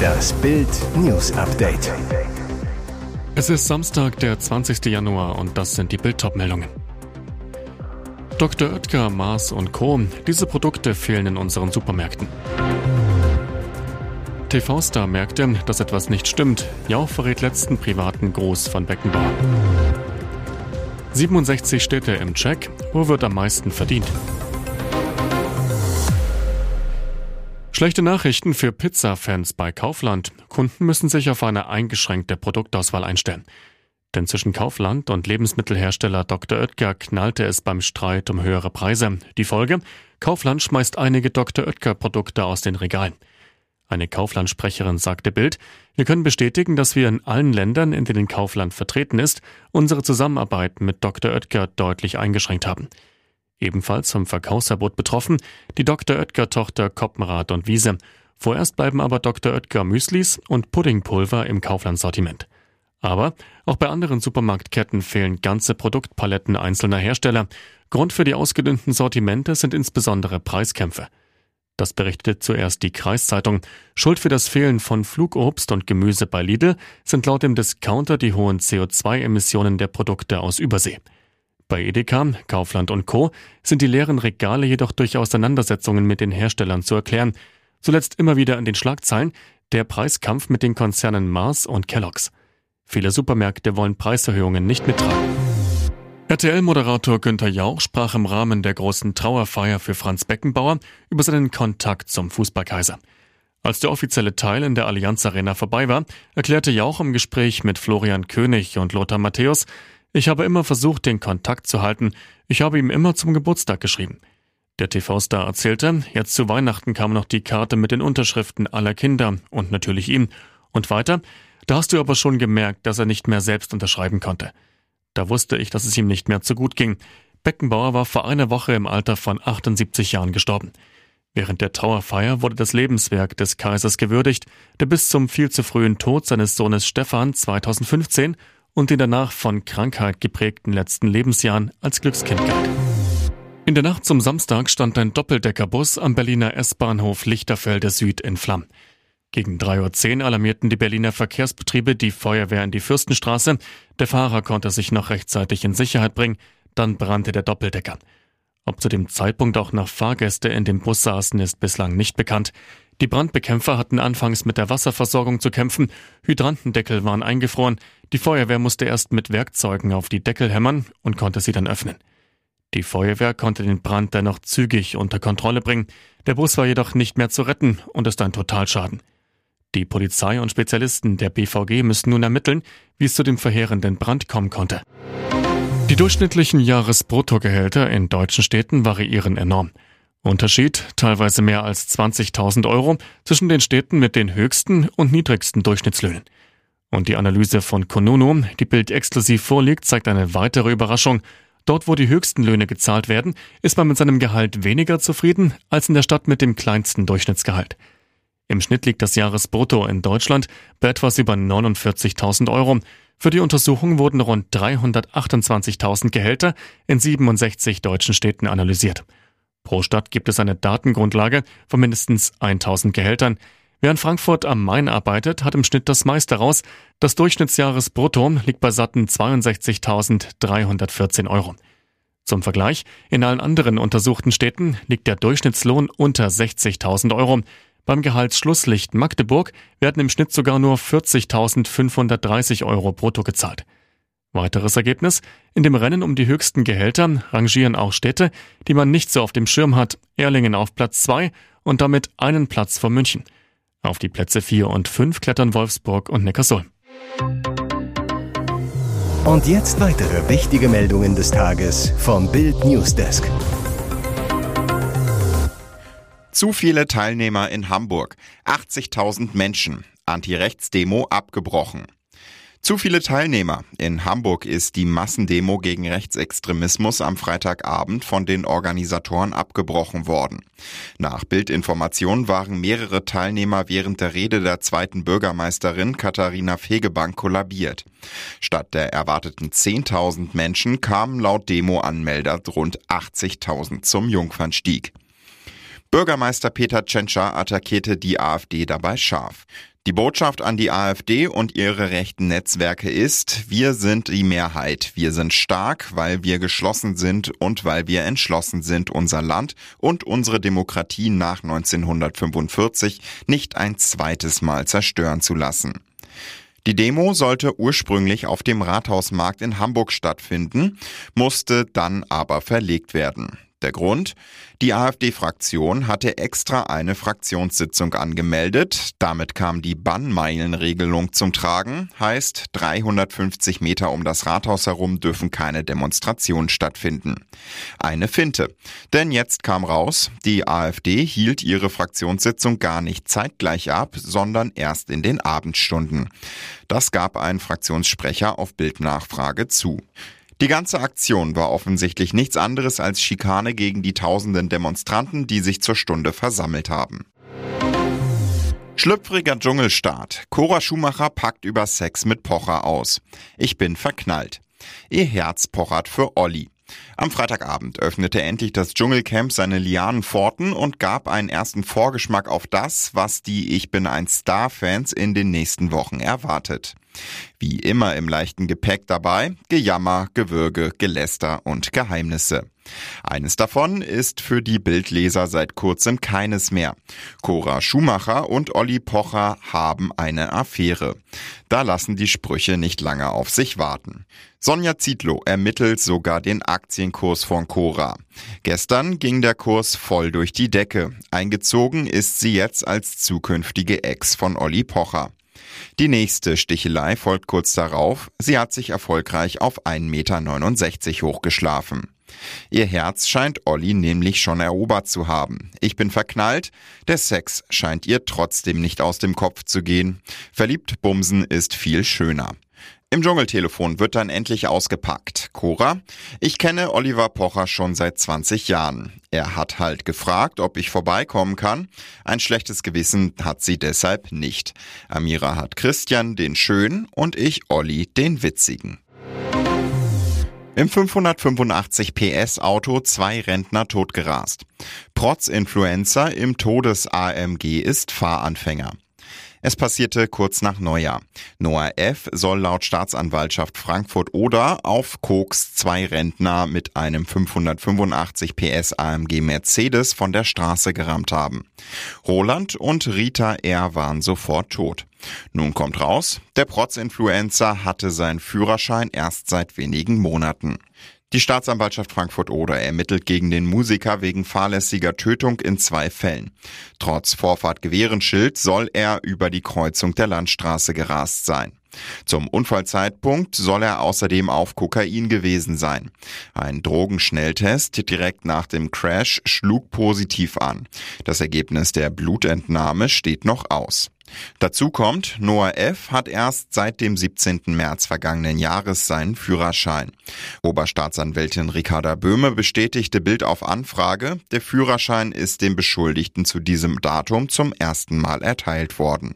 Das Bild News Update. Es ist Samstag, der 20. Januar und das sind die Bild meldungen Dr. Oetker, Mars und Co. Diese Produkte fehlen in unseren Supermärkten. TV-Star merkte, dass etwas nicht stimmt. Jauch verrät letzten privaten Gruß von Beckenbauer. 67 Städte im Check. Wo wird am meisten verdient? Schlechte Nachrichten für Pizza-Fans bei Kaufland. Kunden müssen sich auf eine eingeschränkte Produktauswahl einstellen. Denn zwischen Kaufland und Lebensmittelhersteller Dr. Oetker knallte es beim Streit um höhere Preise. Die Folge? Kaufland schmeißt einige Dr. Oetker Produkte aus den Regalen. Eine Kaufland-Sprecherin sagte Bild, wir können bestätigen, dass wir in allen Ländern, in denen Kaufland vertreten ist, unsere Zusammenarbeit mit Dr. Oetker deutlich eingeschränkt haben. Ebenfalls vom Verkaufsverbot betroffen die Dr. Oetker-Tochter Koppenrad und Wiese. Vorerst bleiben aber Dr. Oetker Müslis und Puddingpulver im Kaufland-Sortiment. Aber auch bei anderen Supermarktketten fehlen ganze Produktpaletten einzelner Hersteller. Grund für die ausgedünnten Sortimente sind insbesondere Preiskämpfe. Das berichtete zuerst die Kreiszeitung. Schuld für das Fehlen von Flugobst und Gemüse bei Lidl sind laut dem Discounter die hohen CO2-Emissionen der Produkte aus Übersee. Bei Edeka, Kaufland und Co. sind die leeren Regale jedoch durch Auseinandersetzungen mit den Herstellern zu erklären. Zuletzt immer wieder an den Schlagzeilen der Preiskampf mit den Konzernen Mars und Kellogg's. Viele Supermärkte wollen Preiserhöhungen nicht mittragen. RTL-Moderator Günther Jauch sprach im Rahmen der großen Trauerfeier für Franz Beckenbauer über seinen Kontakt zum Fußballkaiser. Als der offizielle Teil in der Allianz Arena vorbei war, erklärte Jauch im Gespräch mit Florian König und Lothar Matthäus, ich habe immer versucht, den Kontakt zu halten. Ich habe ihm immer zum Geburtstag geschrieben. Der TV-Star erzählte, jetzt zu Weihnachten kam noch die Karte mit den Unterschriften aller Kinder und natürlich ihm. Und weiter, da hast du aber schon gemerkt, dass er nicht mehr selbst unterschreiben konnte. Da wusste ich, dass es ihm nicht mehr zu gut ging. Beckenbauer war vor einer Woche im Alter von 78 Jahren gestorben. Während der Trauerfeier wurde das Lebenswerk des Kaisers gewürdigt, der bis zum viel zu frühen Tod seines Sohnes Stefan 2015 und den danach von Krankheit geprägten letzten Lebensjahren als Glückskind galt. In der Nacht zum Samstag stand ein Doppeldeckerbus am Berliner S-Bahnhof Lichterfelde Süd in Flammen. Gegen 3.10 Uhr alarmierten die Berliner Verkehrsbetriebe die Feuerwehr in die Fürstenstraße. Der Fahrer konnte sich noch rechtzeitig in Sicherheit bringen. Dann brannte der Doppeldecker. Ob zu dem Zeitpunkt auch noch Fahrgäste in dem Bus saßen, ist bislang nicht bekannt. Die Brandbekämpfer hatten anfangs mit der Wasserversorgung zu kämpfen, Hydrantendeckel waren eingefroren, die Feuerwehr musste erst mit Werkzeugen auf die Deckel hämmern und konnte sie dann öffnen. Die Feuerwehr konnte den Brand dennoch zügig unter Kontrolle bringen, der Bus war jedoch nicht mehr zu retten und ist ein Totalschaden. Die Polizei und Spezialisten der BVG müssen nun ermitteln, wie es zu dem verheerenden Brand kommen konnte. Die durchschnittlichen Jahresbruttogehälter in deutschen Städten variieren enorm. Unterschied teilweise mehr als 20.000 Euro zwischen den Städten mit den höchsten und niedrigsten Durchschnittslöhnen. Und die Analyse von Konuno, die Bild exklusiv vorliegt, zeigt eine weitere Überraschung. Dort, wo die höchsten Löhne gezahlt werden, ist man mit seinem Gehalt weniger zufrieden als in der Stadt mit dem kleinsten Durchschnittsgehalt. Im Schnitt liegt das Jahresbrutto in Deutschland bei etwas über 49.000 Euro. Für die Untersuchung wurden rund 328.000 Gehälter in 67 deutschen Städten analysiert. Pro Stadt gibt es eine Datengrundlage von mindestens 1000 Gehältern. Wer in Frankfurt am Main arbeitet, hat im Schnitt das meiste raus. Das Durchschnittsjahresbrutto liegt bei satten 62.314 Euro. Zum Vergleich, in allen anderen untersuchten Städten liegt der Durchschnittslohn unter 60.000 Euro. Beim Gehaltsschlusslicht Magdeburg werden im Schnitt sogar nur 40.530 Euro brutto gezahlt. Weiteres Ergebnis? In dem Rennen um die höchsten Gehälter rangieren auch Städte, die man nicht so auf dem Schirm hat. Erlingen auf Platz 2 und damit einen Platz vor München. Auf die Plätze 4 und 5 klettern Wolfsburg und Neckarsulm. Und jetzt weitere wichtige Meldungen des Tages vom Bild Newsdesk. Zu viele Teilnehmer in Hamburg. 80.000 Menschen. Anti-Rechts-Demo abgebrochen. Zu viele Teilnehmer. In Hamburg ist die Massendemo gegen Rechtsextremismus am Freitagabend von den Organisatoren abgebrochen worden. Nach Bildinformationen waren mehrere Teilnehmer während der Rede der zweiten Bürgermeisterin Katharina Fegebank kollabiert. Statt der erwarteten 10.000 Menschen kamen laut Demo-Anmelder rund 80.000 zum Jungfernstieg. Bürgermeister Peter Tschentscher attackierte die AfD dabei scharf. Die Botschaft an die AfD und ihre rechten Netzwerke ist, wir sind die Mehrheit. Wir sind stark, weil wir geschlossen sind und weil wir entschlossen sind, unser Land und unsere Demokratie nach 1945 nicht ein zweites Mal zerstören zu lassen. Die Demo sollte ursprünglich auf dem Rathausmarkt in Hamburg stattfinden, musste dann aber verlegt werden. Der Grund? Die AfD-Fraktion hatte extra eine Fraktionssitzung angemeldet. Damit kam die Bannmeilenregelung zum Tragen. Heißt, 350 Meter um das Rathaus herum dürfen keine Demonstrationen stattfinden. Eine Finte. Denn jetzt kam raus, die AfD hielt ihre Fraktionssitzung gar nicht zeitgleich ab, sondern erst in den Abendstunden. Das gab ein Fraktionssprecher auf Bildnachfrage zu. Die ganze Aktion war offensichtlich nichts anderes als Schikane gegen die tausenden Demonstranten, die sich zur Stunde versammelt haben. Schlüpfriger Dschungelstart. Cora Schumacher packt über Sex mit Pocher aus. Ich bin verknallt. Ihr Herz pochert für Olli. Am Freitagabend öffnete endlich das Dschungelcamp seine Lianenpforten und gab einen ersten Vorgeschmack auf das, was die Ich bin ein Star-Fans in den nächsten Wochen erwartet. Wie immer im leichten Gepäck dabei Gejammer, Gewürge, Geläster und Geheimnisse. Eines davon ist für die Bildleser seit kurzem keines mehr. Cora Schumacher und Olli Pocher haben eine Affäre. Da lassen die Sprüche nicht lange auf sich warten. Sonja Zietlow ermittelt sogar den Aktienkurs von Cora. Gestern ging der Kurs voll durch die Decke. Eingezogen ist sie jetzt als zukünftige Ex von Olli Pocher. Die nächste Stichelei folgt kurz darauf. Sie hat sich erfolgreich auf 1,69 Meter hochgeschlafen. Ihr Herz scheint Olli nämlich schon erobert zu haben. Ich bin verknallt, der Sex scheint ihr trotzdem nicht aus dem Kopf zu gehen. Verliebt bumsen ist viel schöner. Im Dschungeltelefon wird dann endlich ausgepackt. Cora, ich kenne Oliver Pocher schon seit 20 Jahren. Er hat halt gefragt, ob ich vorbeikommen kann. Ein schlechtes Gewissen hat sie deshalb nicht. Amira hat Christian den schönen und ich Olli den witzigen. Im 585 PS Auto zwei Rentner totgerast. Protz Influencer im Todes-AMG ist Fahranfänger. Es passierte kurz nach Neujahr. Noah F. soll laut Staatsanwaltschaft Frankfurt-Oder auf Koks zwei Rentner mit einem 585 PS AMG Mercedes von der Straße gerammt haben. Roland und Rita R. waren sofort tot. Nun kommt raus, der Protz-Influencer hatte seinen Führerschein erst seit wenigen Monaten. Die Staatsanwaltschaft Frankfurt-Oder ermittelt gegen den Musiker wegen fahrlässiger Tötung in zwei Fällen. Trotz Vorfahrtgewehrenschild soll er über die Kreuzung der Landstraße gerast sein. Zum Unfallzeitpunkt soll er außerdem auf Kokain gewesen sein. Ein Drogenschnelltest direkt nach dem Crash schlug positiv an. Das Ergebnis der Blutentnahme steht noch aus. Dazu kommt, Noah F. hat erst seit dem 17. März vergangenen Jahres seinen Führerschein. Oberstaatsanwältin Ricarda Böhme bestätigte Bild auf Anfrage, der Führerschein ist dem Beschuldigten zu diesem Datum zum ersten Mal erteilt worden.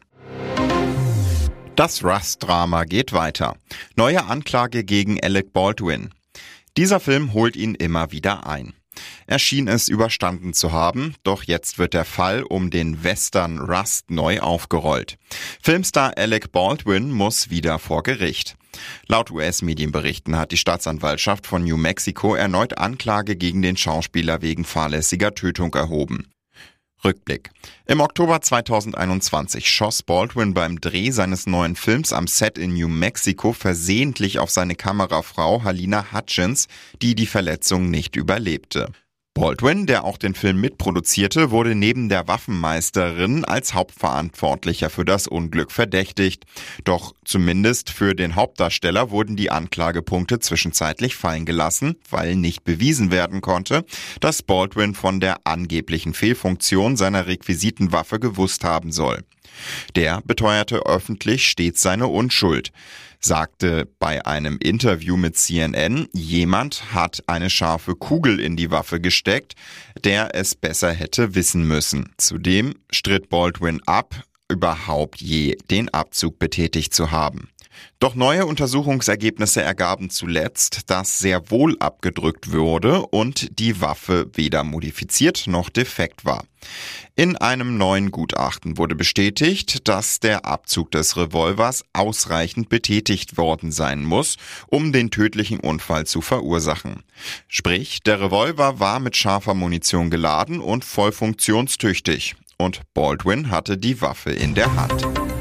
Das Rust-Drama geht weiter. Neue Anklage gegen Alec Baldwin. Dieser Film holt ihn immer wieder ein. Er schien es überstanden zu haben, doch jetzt wird der Fall um den Western Rust neu aufgerollt. Filmstar Alec Baldwin muss wieder vor Gericht. Laut US-Medienberichten hat die Staatsanwaltschaft von New Mexico erneut Anklage gegen den Schauspieler wegen fahrlässiger Tötung erhoben. Rückblick. Im Oktober 2021 schoss Baldwin beim Dreh seines neuen Films am Set in New Mexico versehentlich auf seine Kamerafrau Halina Hutchins, die die Verletzung nicht überlebte. Baldwin, der auch den Film mitproduzierte, wurde neben der Waffenmeisterin als Hauptverantwortlicher für das Unglück verdächtigt. Doch zumindest für den Hauptdarsteller wurden die Anklagepunkte zwischenzeitlich fallen gelassen, weil nicht bewiesen werden konnte, dass Baldwin von der angeblichen Fehlfunktion seiner Requisitenwaffe gewusst haben soll. Der beteuerte öffentlich stets seine Unschuld sagte bei einem Interview mit CNN, jemand hat eine scharfe Kugel in die Waffe gesteckt, der es besser hätte wissen müssen. Zudem stritt Baldwin ab, überhaupt je den Abzug betätigt zu haben. Doch neue Untersuchungsergebnisse ergaben zuletzt, dass sehr wohl abgedrückt wurde und die Waffe weder modifiziert noch defekt war. In einem neuen Gutachten wurde bestätigt, dass der Abzug des Revolvers ausreichend betätigt worden sein muss, um den tödlichen Unfall zu verursachen. Sprich, der Revolver war mit scharfer Munition geladen und voll funktionstüchtig und Baldwin hatte die Waffe in der Hand.